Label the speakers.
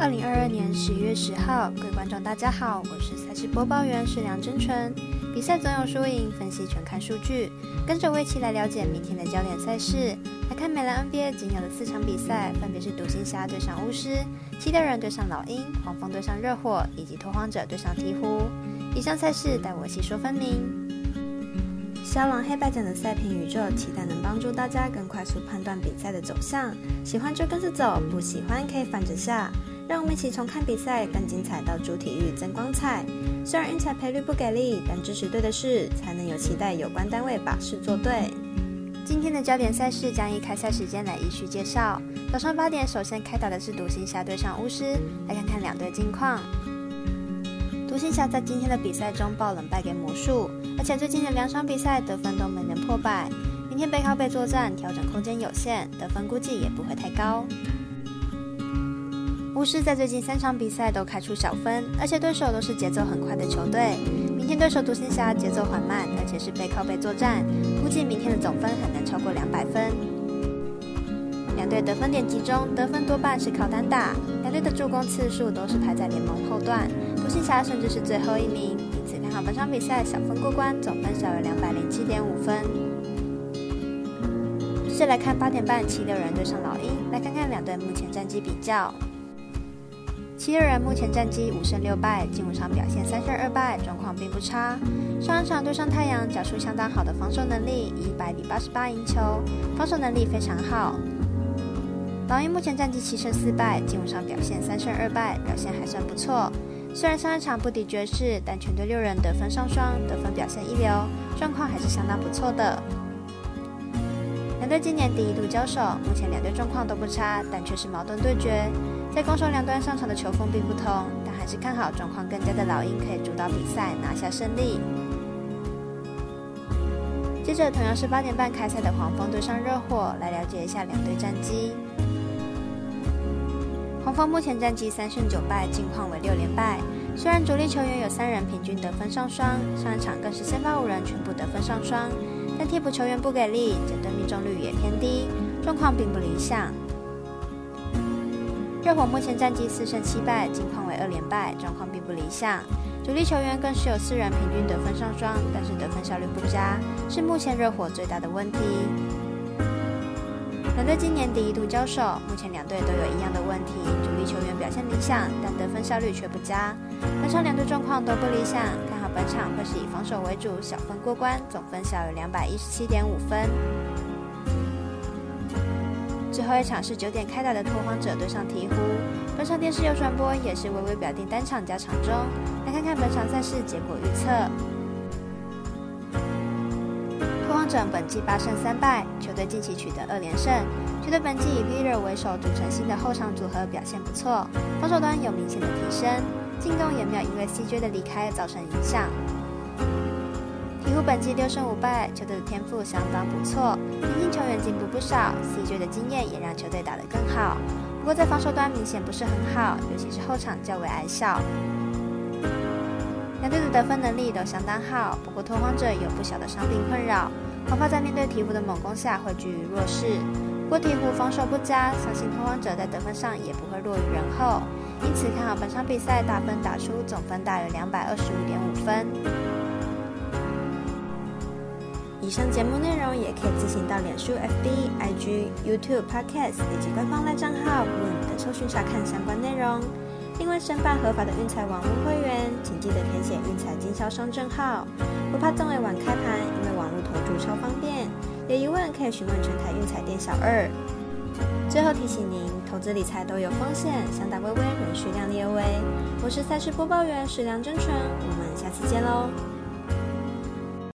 Speaker 1: 二零二二年十一月十号，各位观众大家好，我是赛事播报员是梁真纯。比赛总有输赢，分析全看数据，跟着我一起来了解明天的焦点赛事。来看美兰 NBA 仅有的四场比赛，分别是独行侠对上巫师、七六人对上老鹰、黄蜂对上热火，以及拓荒者对上鹈鹕。以上赛事待我细说分明。肖狼黑白奖的赛评宇宙，期待能帮助大家更快速判断比赛的走向。喜欢就跟着走，不喜欢可以反着下。让我们一起从看比赛更精彩到主体育增光彩。虽然运彩赔率不给力，但支持对的事，才能有期待有关单位把事做对。今天的焦点赛事将以开赛时间来依序介绍。早上八点，首先开打的是独行侠对上巫师，来看看两队近况。独行侠在今天的比赛中爆冷败给魔术，而且最近的两场比赛得分都没能破百。明天背靠背作战，调整空间有限，得分估计也不会太高。巫师在最近三场比赛都开出小分，而且对手都是节奏很快的球队。明天对手独行侠节奏缓慢，而且是背靠背作战，估计明天的总分很难超过两百分。两队得分点集中，得分多半是靠单打。两队的助攻次数都是排在联盟后段，独行侠甚至是最后一名。因此看好本场比赛小分过关，总分小于两百零七点五分。接着来看八点半七六人对上老鹰，来看看两队目前战绩比较。七六人目前战绩五胜六败，近五场表现三胜二败，状况并不差。上一场对上太阳，缴出相当好的防守能力，以一百比八十八赢球，防守能力非常好。老鹰目前战绩七胜四败，近五场表现三胜二败，表现还算不错。虽然上一场不敌爵士，但全队六人得分上双，得分表现一流，状况还是相当不错的。两队今年第一度交手，目前两队状况都不差，但却是矛盾对决。在攻守两端上场的球风并不同，但还是看好状况更佳的老鹰可以主导比赛拿下胜利。接着，同样是八点半开赛的黄蜂对上热火，来了解一下两队战绩。黄蜂目前战绩三胜九败，近况为六连败。虽然主力球员有三人平均得分上双，上一场更是先发五人全部得分上双，但替补球员不给力，整队命中率也偏低，状况并不理想。热火目前战绩四胜七败，近况为二连败，状况并不理想。主力球员更是有四人平均得分上双，但是得分效率不佳，是目前热火最大的问题。两队今年第一度交手，目前两队都有一样的问题：主力球员表现理想，但得分效率却不佳。本场两队状况都不理想，本场会是以防守为主，小分过关，总分小于两百一十七点五分。最后一场是九点开打的拓荒者对上鹈鹕，本场电视有转播，也是微微表定单场加场中。来看看本场赛事结果预测。拓荒者本季八胜三败，球队近期取得二连胜。球队本季以 v i l l e r 为首组成新的后场组合表现不错，防守端有明显的提升，进攻也没有因为 CJ 的离开造成影响。鹈鹕本季六胜五败，球队的天赋相当不错，年轻球员进步不少，CJ 的经验也让球队打得更好。不过在防守端明显不是很好，尤其是后场较为矮小。两队的得分能力都相当好，不过拓荒者有不小的伤病困扰，恐怕在面对鹈鹕的猛攻下会居于弱势。不过鹈鹕防守不佳，相信拓荒者在得分上也不会落于人后，因此看好本场比赛打分打出总分大于两百二十五点五分。以上节目内容也可以自行到脸书、FB、IG、YouTube、Podcast 以及官方赖账号 Win 等搜寻查看相关内容。另外，申办合法的运彩网络会员，请记得填写运彩经销商证号。不怕中尾晚开盘，因为网络投注超方便。有疑问可以询问全台运彩店小二。最后提醒您，投资理财都有风险，想打微微仍需量力而为。我是赛事播报员史良真纯，我们下次见喽。